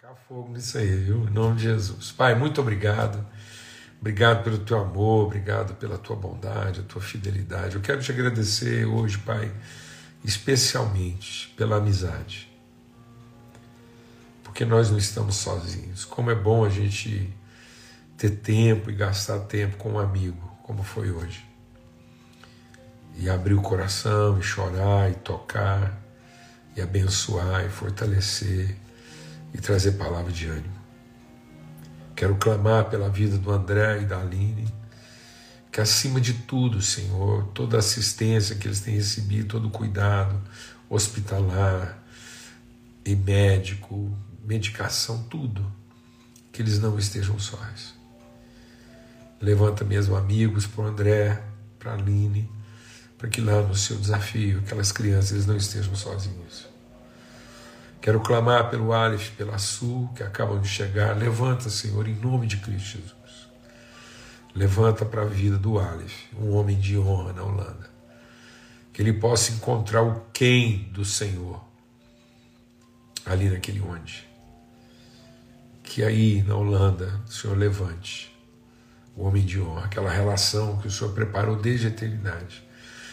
tacar fogo nisso aí, viu? Em nome de Jesus. Pai, muito obrigado. Obrigado pelo teu amor, obrigado pela tua bondade, a tua fidelidade. Eu quero te agradecer hoje, Pai, especialmente pela amizade. Porque nós não estamos sozinhos. Como é bom a gente ter tempo e gastar tempo com um amigo, como foi hoje. E abrir o coração, e chorar, e tocar, e abençoar, e fortalecer, e trazer palavra de ânimo. Quero clamar pela vida do André e da Aline, que acima de tudo, Senhor, toda assistência que eles têm recebido, todo cuidado hospitalar e médico, medicação, tudo, que eles não estejam sós. Levanta mesmo amigos para o André, para a Aline, para que lá no seu desafio, aquelas crianças eles não estejam sozinhos. Quero clamar pelo Aleph, pela Sul, que acabam de chegar. Levanta, Senhor, em nome de Cristo Jesus. Levanta para a vida do Aleph, um homem de honra na Holanda. Que ele possa encontrar o quem do Senhor ali naquele onde. Que aí na Holanda o Senhor levante o homem de honra, aquela relação que o Senhor preparou desde a eternidade.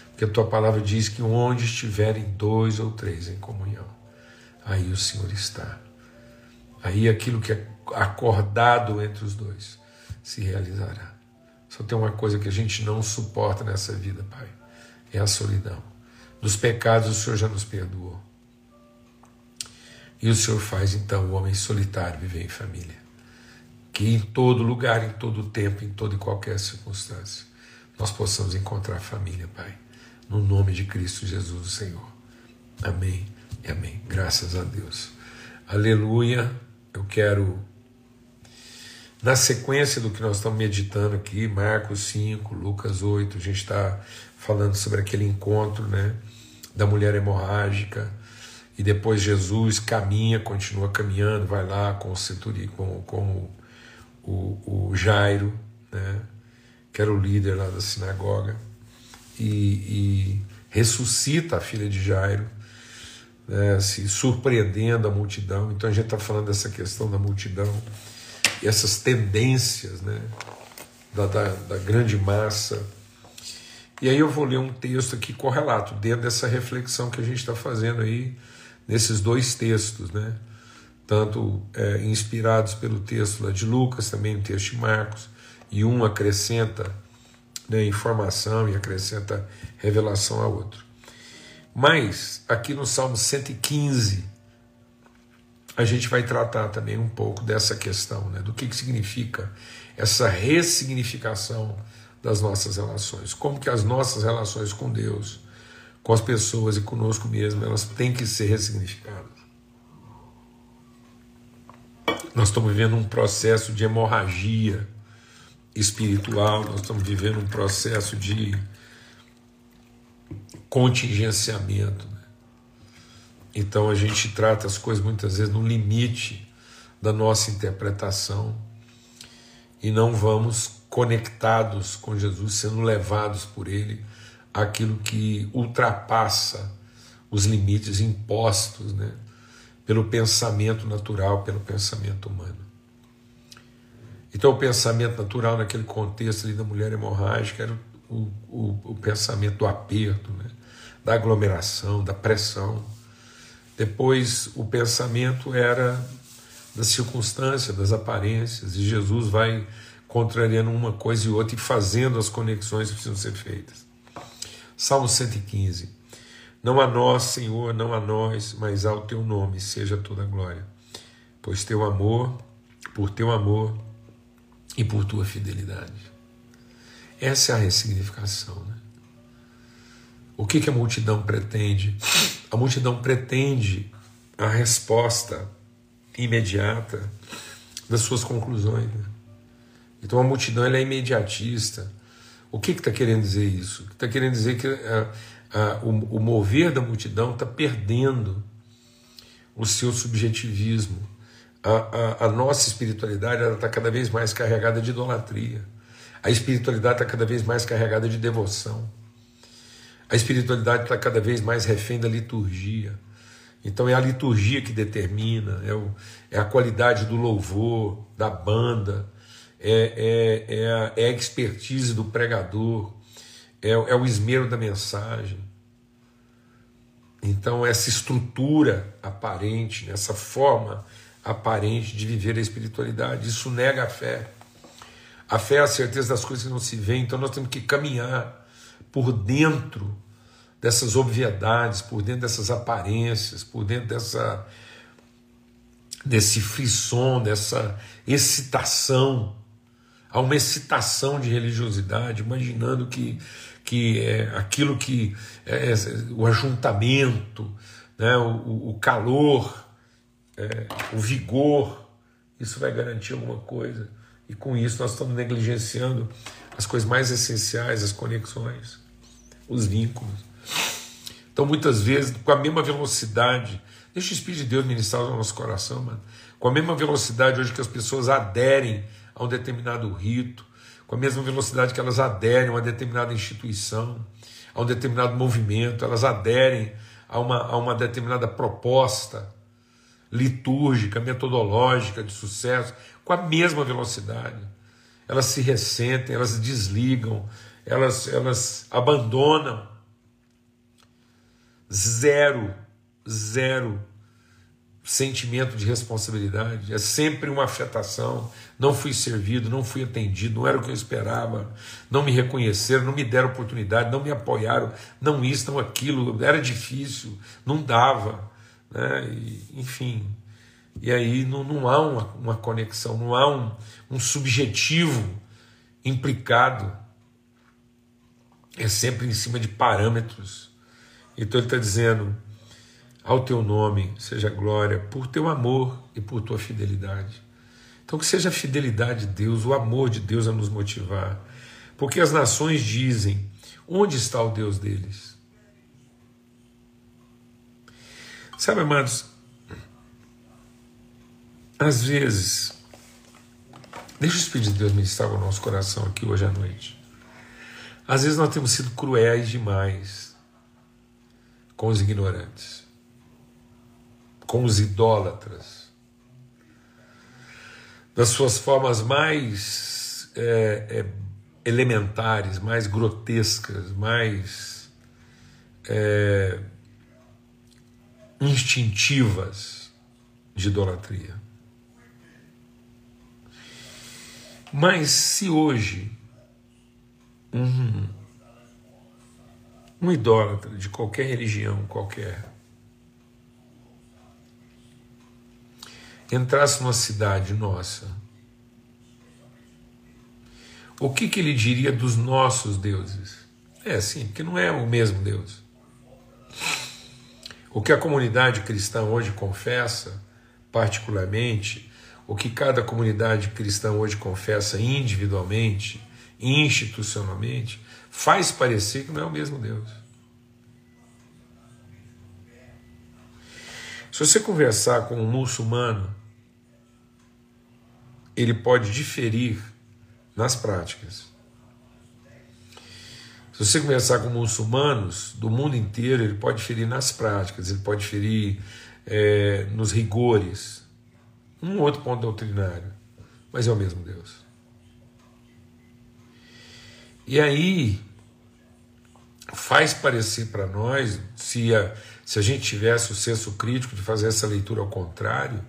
Porque a tua palavra diz que onde estiverem dois ou três em comunhão, aí o Senhor está. Aí aquilo que é acordado entre os dois se realizará. Só tem uma coisa que a gente não suporta nessa vida, Pai: é a solidão. Dos pecados o Senhor já nos perdoou. E o Senhor faz então o homem solitário viver em família. Que em todo lugar, em todo tempo, em toda e qualquer circunstância, nós possamos encontrar família, Pai. No nome de Cristo Jesus, o Senhor. Amém e amém. Graças a Deus. Aleluia. Eu quero, na sequência do que nós estamos meditando aqui, Marcos 5, Lucas 8, a gente está falando sobre aquele encontro né, da mulher hemorrágica. E depois Jesus caminha, continua caminhando, vai lá com o centuri, com, com o, o, Jairo, né, que era o líder lá da sinagoga, e, e ressuscita a filha de Jairo né, se surpreendendo a multidão. Então a gente está falando dessa questão da multidão e essas tendências né, da, da, da, grande massa. E aí eu vou ler um texto aqui correlato, dentro dessa reflexão que a gente está fazendo aí, nesses dois textos, né? tanto é, inspirados pelo texto lá de Lucas, também o texto de Marcos, e um acrescenta né, informação e acrescenta revelação a outro. Mas aqui no Salmo 115 a gente vai tratar também um pouco dessa questão, né, do que, que significa essa ressignificação das nossas relações, como que as nossas relações com Deus, com as pessoas e conosco mesmo, elas têm que ser ressignificadas. Nós estamos vivendo um processo de hemorragia espiritual, nós estamos vivendo um processo de contingenciamento. Né? Então a gente trata as coisas muitas vezes no limite da nossa interpretação e não vamos conectados com Jesus, sendo levados por Ele aquilo que ultrapassa os limites impostos né? pelo pensamento natural, pelo pensamento humano. Então, o pensamento natural, naquele contexto ali da mulher hemorrágica, era o, o, o pensamento do aperto, né? Da aglomeração, da pressão. Depois o pensamento era da circunstância, das aparências, e Jesus vai contrariando uma coisa e outra e fazendo as conexões que precisam ser feitas. Salmo 115. Não a nós, Senhor, não a nós, mas ao teu nome seja toda a glória. Pois teu amor, por teu amor e por tua fidelidade. Essa é a ressignificação. Né? O que, que a multidão pretende? A multidão pretende a resposta imediata das suas conclusões. Né? Então a multidão é imediatista. O que está que querendo dizer isso? Está querendo dizer que a, a, o, o mover da multidão está perdendo o seu subjetivismo. A, a, a nossa espiritualidade está cada vez mais carregada de idolatria. A espiritualidade está cada vez mais carregada de devoção. A espiritualidade está cada vez mais refém da liturgia. Então é a liturgia que determina, é, o, é a qualidade do louvor, da banda, é, é, é, a, é a expertise do pregador, é, é o esmero da mensagem. Então, essa estrutura aparente, essa forma aparente de viver a espiritualidade, isso nega a fé. A fé é a certeza das coisas que não se vê, então nós temos que caminhar por dentro dessas obviedades, por dentro dessas aparências, por dentro dessa desse frisson, dessa excitação. Há uma excitação de religiosidade, imaginando que, que é aquilo que é, é o ajuntamento, né, o, o calor, é, o vigor, isso vai garantir alguma coisa. E com isso nós estamos negligenciando as coisas mais essenciais, as conexões, os vínculos. Então, muitas vezes, com a mesma velocidade, deixa o Espírito de Deus ministrar no nosso coração, mano. Com a mesma velocidade hoje que as pessoas aderem a um determinado rito, com a mesma velocidade que elas aderem a uma determinada instituição, a um determinado movimento, elas aderem a uma, a uma determinada proposta litúrgica, metodológica de sucesso, com a mesma velocidade. Elas se ressentem, elas desligam, elas, elas abandonam zero, zero sentimento de responsabilidade, é sempre uma afetação. Não fui servido, não fui atendido, não era o que eu esperava, não me reconheceram, não me deram oportunidade, não me apoiaram, não isso, não aquilo, era difícil, não dava, né? E, enfim. E aí não, não há uma, uma conexão, não há um, um subjetivo implicado, é sempre em cima de parâmetros então ele está dizendo: ao teu nome seja glória, por teu amor e por tua fidelidade. Então que seja a fidelidade de Deus, o amor de Deus a nos motivar. Porque as nações dizem: onde está o Deus deles? Sabe, amados, às vezes, deixa o Espírito de Deus ministrar o nosso coração aqui hoje à noite. Às vezes nós temos sido cruéis demais com os ignorantes, com os idólatras, das suas formas mais é, é, elementares, mais grotescas, mais é, instintivas de idolatria. Mas se hoje um um idólatra de qualquer religião, qualquer, entrasse numa cidade nossa, o que, que ele diria dos nossos deuses? É assim, porque não é o mesmo Deus. O que a comunidade cristã hoje confessa, particularmente, o que cada comunidade cristã hoje confessa individualmente, institucionalmente, faz parecer que não é o mesmo Deus. Se você conversar com um muçulmano, ele pode diferir nas práticas. Se você conversar com muçulmanos do mundo inteiro, ele pode diferir nas práticas, ele pode diferir é, nos rigores, um outro ponto doutrinário, mas é o mesmo Deus. E aí, faz parecer para nós, se a, se a gente tivesse o senso crítico de fazer essa leitura ao contrário,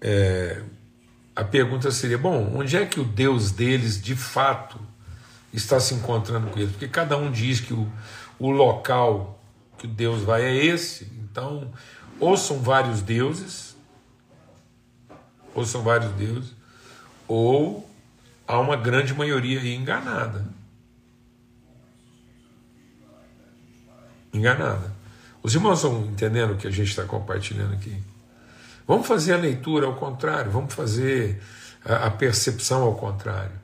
é, a pergunta seria: bom, onde é que o Deus deles de fato está se encontrando com eles? Porque cada um diz que o, o local que Deus vai é esse, então, ou são vários deuses, ou são vários deuses, ou há uma grande maioria aí enganada. enganada. Os irmãos estão entendendo o que a gente está compartilhando aqui? Vamos fazer a leitura ao contrário, vamos fazer a, a percepção ao contrário.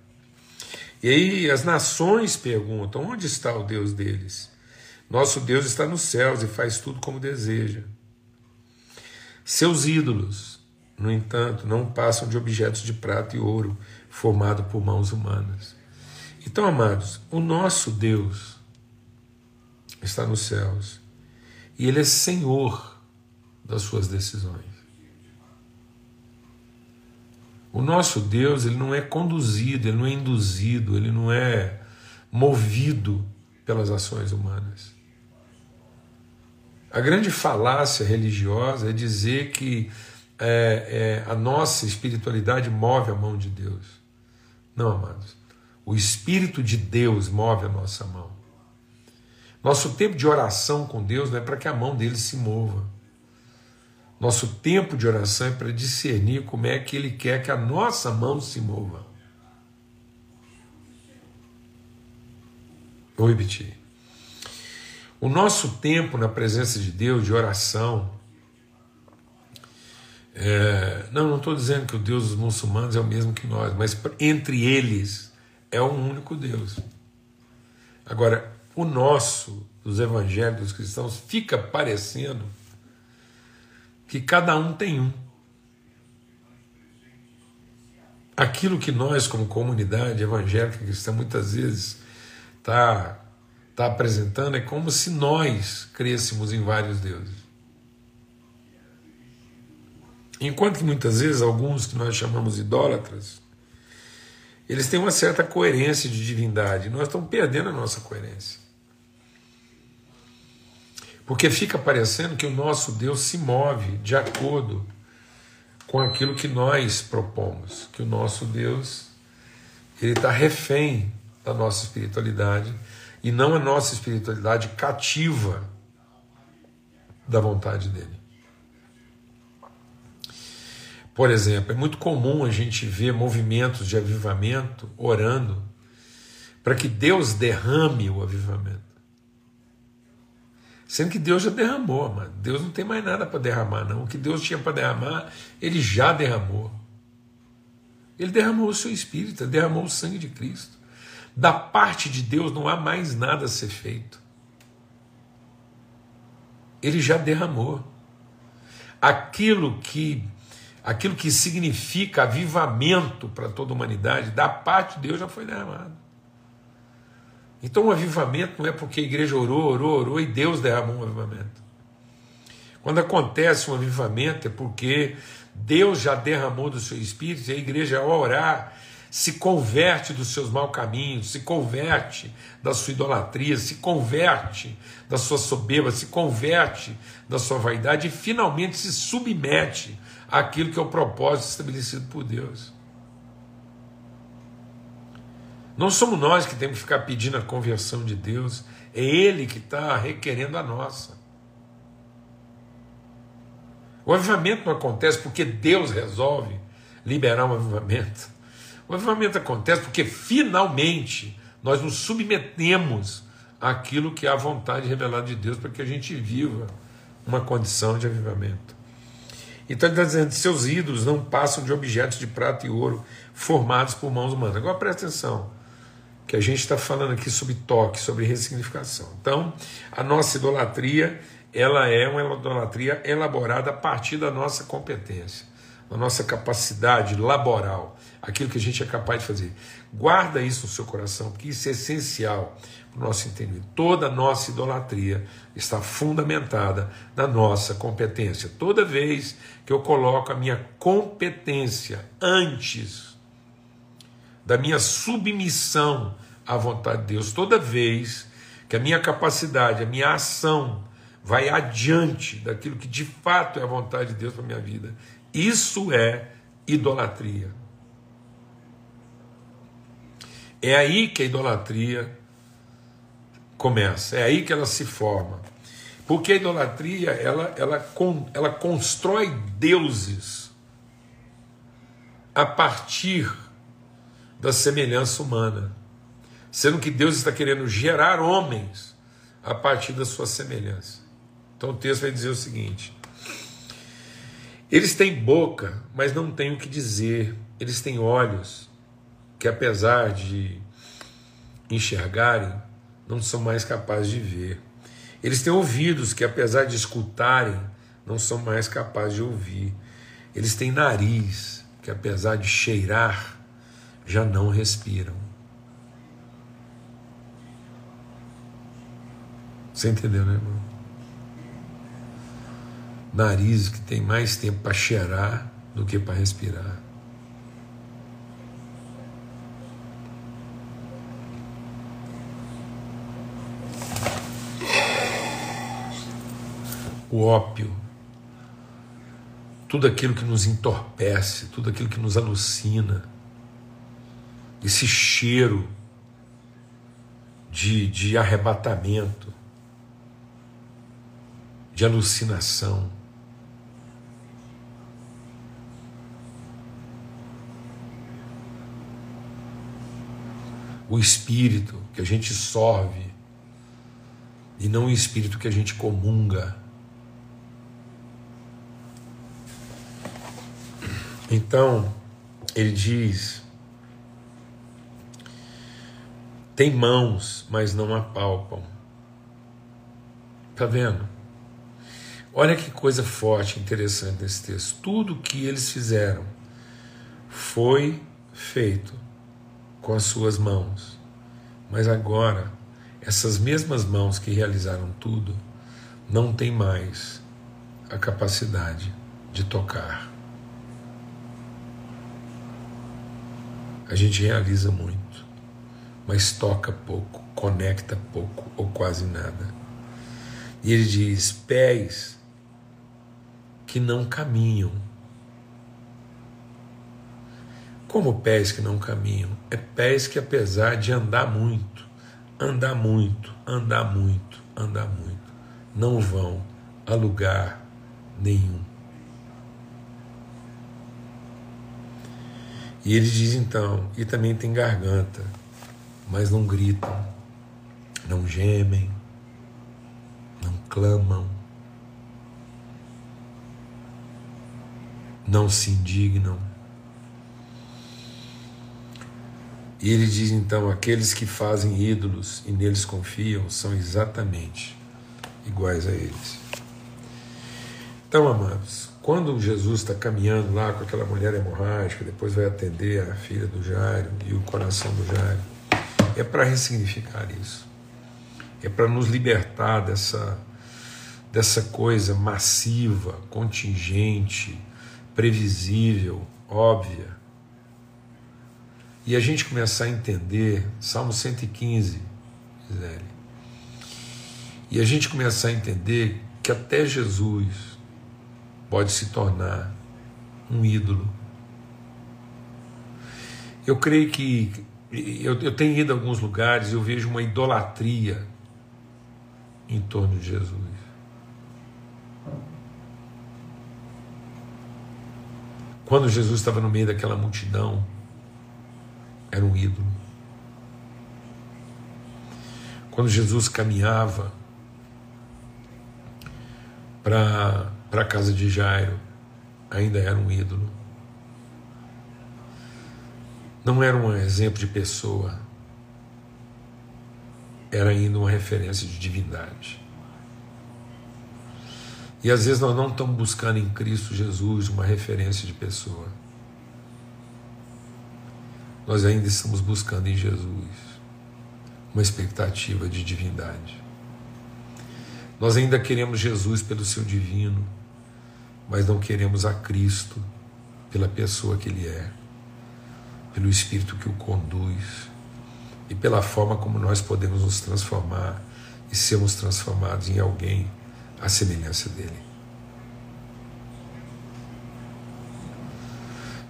E aí as nações perguntam: onde está o Deus deles? Nosso Deus está nos céus e faz tudo como deseja. Seus ídolos, no entanto, não passam de objetos de prata e ouro formados por mãos humanas. Então, amados, o nosso Deus está nos céus. E Ele é Senhor das suas decisões. O nosso Deus, ele não é conduzido, ele não é induzido, ele não é movido pelas ações humanas. A grande falácia religiosa é dizer que é, é, a nossa espiritualidade move a mão de Deus. Não, amados. O Espírito de Deus move a nossa mão. Nosso tempo de oração com Deus não é para que a mão dele se mova. Nosso tempo de oração é para discernir como é que ele quer que a nossa mão se mova. Vou repetir. O nosso tempo na presença de Deus, de oração, é, não, não estou dizendo que o Deus dos muçulmanos é o mesmo que nós, mas entre eles é um único Deus. Agora, o nosso, dos evangélicos cristãos, fica parecendo que cada um tem um. Aquilo que nós, como comunidade evangélica cristã, muitas vezes está tá apresentando é como se nós crêssemos em vários deuses. Enquanto que muitas vezes alguns que nós chamamos idólatras, eles têm uma certa coerência de divindade, nós estamos perdendo a nossa coerência. Porque fica parecendo que o nosso Deus se move de acordo com aquilo que nós propomos, que o nosso Deus ele está refém da nossa espiritualidade e não a nossa espiritualidade cativa da vontade dele. Por exemplo, é muito comum a gente ver movimentos de avivamento orando para que Deus derrame o avivamento. Sendo que Deus já derramou, mano. Deus não tem mais nada para derramar, não. O que Deus tinha para derramar, Ele já derramou. Ele derramou o seu espírito, derramou o sangue de Cristo. Da parte de Deus não há mais nada a ser feito. Ele já derramou. Aquilo que aquilo que significa avivamento para toda a humanidade, da parte de Deus já foi derramado. Então o avivamento não é porque a igreja orou, orou, orou e Deus derramou um avivamento. Quando acontece um avivamento é porque Deus já derramou do seu espírito e a igreja, ao orar, se converte dos seus maus caminhos, se converte da sua idolatria, se converte da sua soberba, se converte da sua vaidade e finalmente se submete àquilo que é o propósito estabelecido por Deus. Não somos nós que temos que ficar pedindo a conversão de Deus, é Ele que está requerendo a nossa. O avivamento não acontece porque Deus resolve liberar um avivamento. O avivamento acontece porque finalmente nós nos submetemos àquilo que é a vontade revelada de Deus para que a gente viva uma condição de avivamento. Então ele está dizendo: seus ídolos não passam de objetos de prata e ouro formados por mãos humanas. Agora presta atenção que a gente está falando aqui sobre toque, sobre ressignificação. Então, a nossa idolatria, ela é uma idolatria elaborada a partir da nossa competência, da nossa capacidade laboral, aquilo que a gente é capaz de fazer. Guarda isso no seu coração, porque isso é essencial para o nosso entendimento. Toda nossa idolatria está fundamentada na nossa competência. Toda vez que eu coloco a minha competência antes da minha submissão à vontade de Deus. Toda vez que a minha capacidade, a minha ação vai adiante daquilo que de fato é a vontade de Deus para a minha vida, isso é idolatria. É aí que a idolatria começa, é aí que ela se forma. Porque a idolatria, ela, ela, ela constrói deuses a partir da semelhança humana, sendo que Deus está querendo gerar homens a partir da sua semelhança. Então o texto vai dizer o seguinte: eles têm boca, mas não têm o que dizer, eles têm olhos, que apesar de enxergarem, não são mais capazes de ver. Eles têm ouvidos que, apesar de escutarem, não são mais capazes de ouvir. Eles têm nariz que, apesar de cheirar, já não respiram. Você entendeu, né, irmão? Nariz que tem mais tempo para cheirar do que para respirar. O ópio, tudo aquilo que nos entorpece, tudo aquilo que nos alucina, esse cheiro de, de arrebatamento, de alucinação. O espírito que a gente sorve e não o espírito que a gente comunga. Então, ele diz: tem mãos, mas não apalpam. Está vendo? Olha que coisa forte, interessante nesse texto. Tudo que eles fizeram foi feito com as suas mãos. Mas agora, essas mesmas mãos que realizaram tudo não têm mais a capacidade de tocar. A gente realiza muito, mas toca pouco, conecta pouco ou quase nada. E ele diz: pés que não caminham. Como pés que não caminham? É pés que, apesar de andar muito, andar muito, andar muito, andar muito, não vão a lugar nenhum. E ele diz então, e também tem garganta, mas não gritam, não gemem, não clamam, não se indignam. E ele diz então: aqueles que fazem ídolos e neles confiam são exatamente iguais a eles. Então, amados, quando Jesus está caminhando lá com aquela mulher hemorrágica, depois vai atender a filha do Jairo e o coração do Jairo, é para ressignificar isso, é para nos libertar dessa, dessa coisa massiva, contingente, previsível, óbvia. E a gente começar a entender, Salmo 115, Gisele, e a gente começar a entender que até Jesus pode se tornar um ídolo. Eu creio que eu, eu tenho ido a alguns lugares e eu vejo uma idolatria em torno de Jesus. Quando Jesus estava no meio daquela multidão, era um ídolo. Quando Jesus caminhava para a casa de Jairo, ainda era um ídolo. Não era um exemplo de pessoa, era ainda uma referência de divindade. E às vezes nós não estamos buscando em Cristo Jesus uma referência de pessoa. Nós ainda estamos buscando em Jesus uma expectativa de divindade. Nós ainda queremos Jesus pelo seu divino, mas não queremos a Cristo pela pessoa que Ele é, pelo Espírito que o conduz e pela forma como nós podemos nos transformar e sermos transformados em alguém à semelhança dele.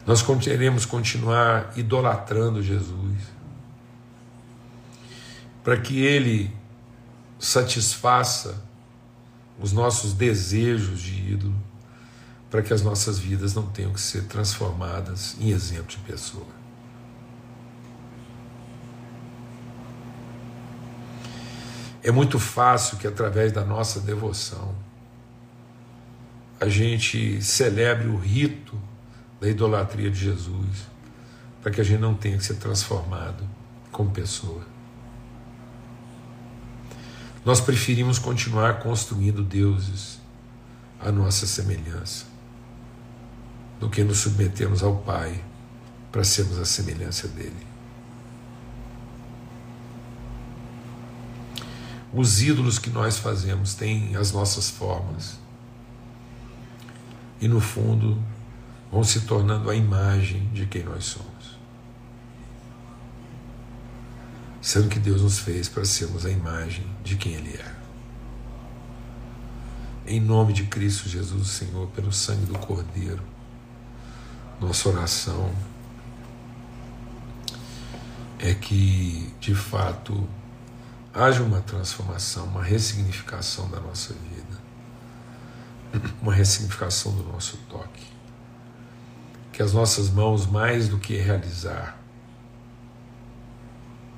Nós queremos continuar idolatrando Jesus, para que ele satisfaça os nossos desejos de ídolo, para que as nossas vidas não tenham que ser transformadas em exemplo de pessoa. É muito fácil que através da nossa devoção a gente celebre o rito da idolatria de Jesus, para que a gente não tenha que ser transformado como pessoa. Nós preferimos continuar construindo deuses à nossa semelhança, do que nos submetermos ao Pai para sermos a semelhança dele. Os ídolos que nós fazemos têm as nossas formas. e no fundo vão se tornando a imagem de quem nós somos. Sendo que Deus nos fez para sermos a imagem de quem Ele é. Em nome de Cristo Jesus, Senhor, pelo sangue do Cordeiro, nossa oração é que, de fato, haja uma transformação, uma ressignificação da nossa vida, uma ressignificação do nosso toque. Que as nossas mãos, mais do que realizar,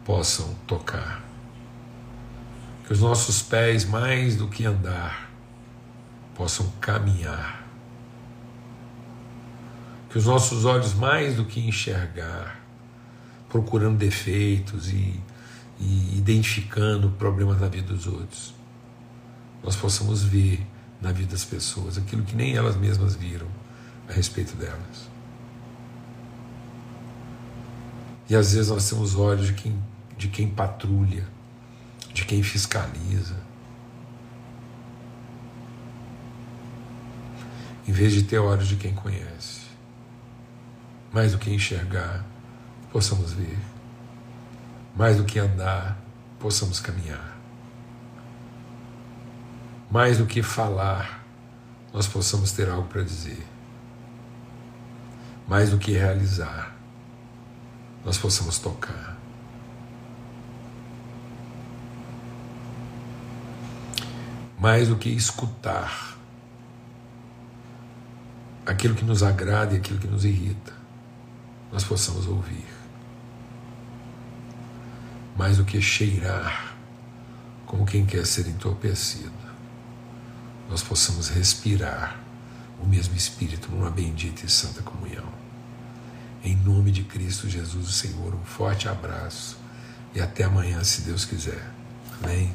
possam tocar. Que os nossos pés, mais do que andar, possam caminhar. Que os nossos olhos, mais do que enxergar, procurando defeitos e, e identificando problemas na vida dos outros, nós possamos ver na vida das pessoas aquilo que nem elas mesmas viram a respeito delas. E às vezes nós temos olhos de quem, de quem patrulha, de quem fiscaliza. Em vez de ter olhos de quem conhece. Mais do que enxergar, possamos ver. Mais do que andar, possamos caminhar. Mais do que falar, nós possamos ter algo para dizer. Mais do que realizar, nós possamos tocar. Mais do que escutar aquilo que nos agrada e aquilo que nos irrita, nós possamos ouvir mais do que cheirar como quem quer ser entorpecido, nós possamos respirar o mesmo Espírito numa bendita e santa comunhão. Em nome de Cristo Jesus, o Senhor, um forte abraço e até amanhã, se Deus quiser. Amém.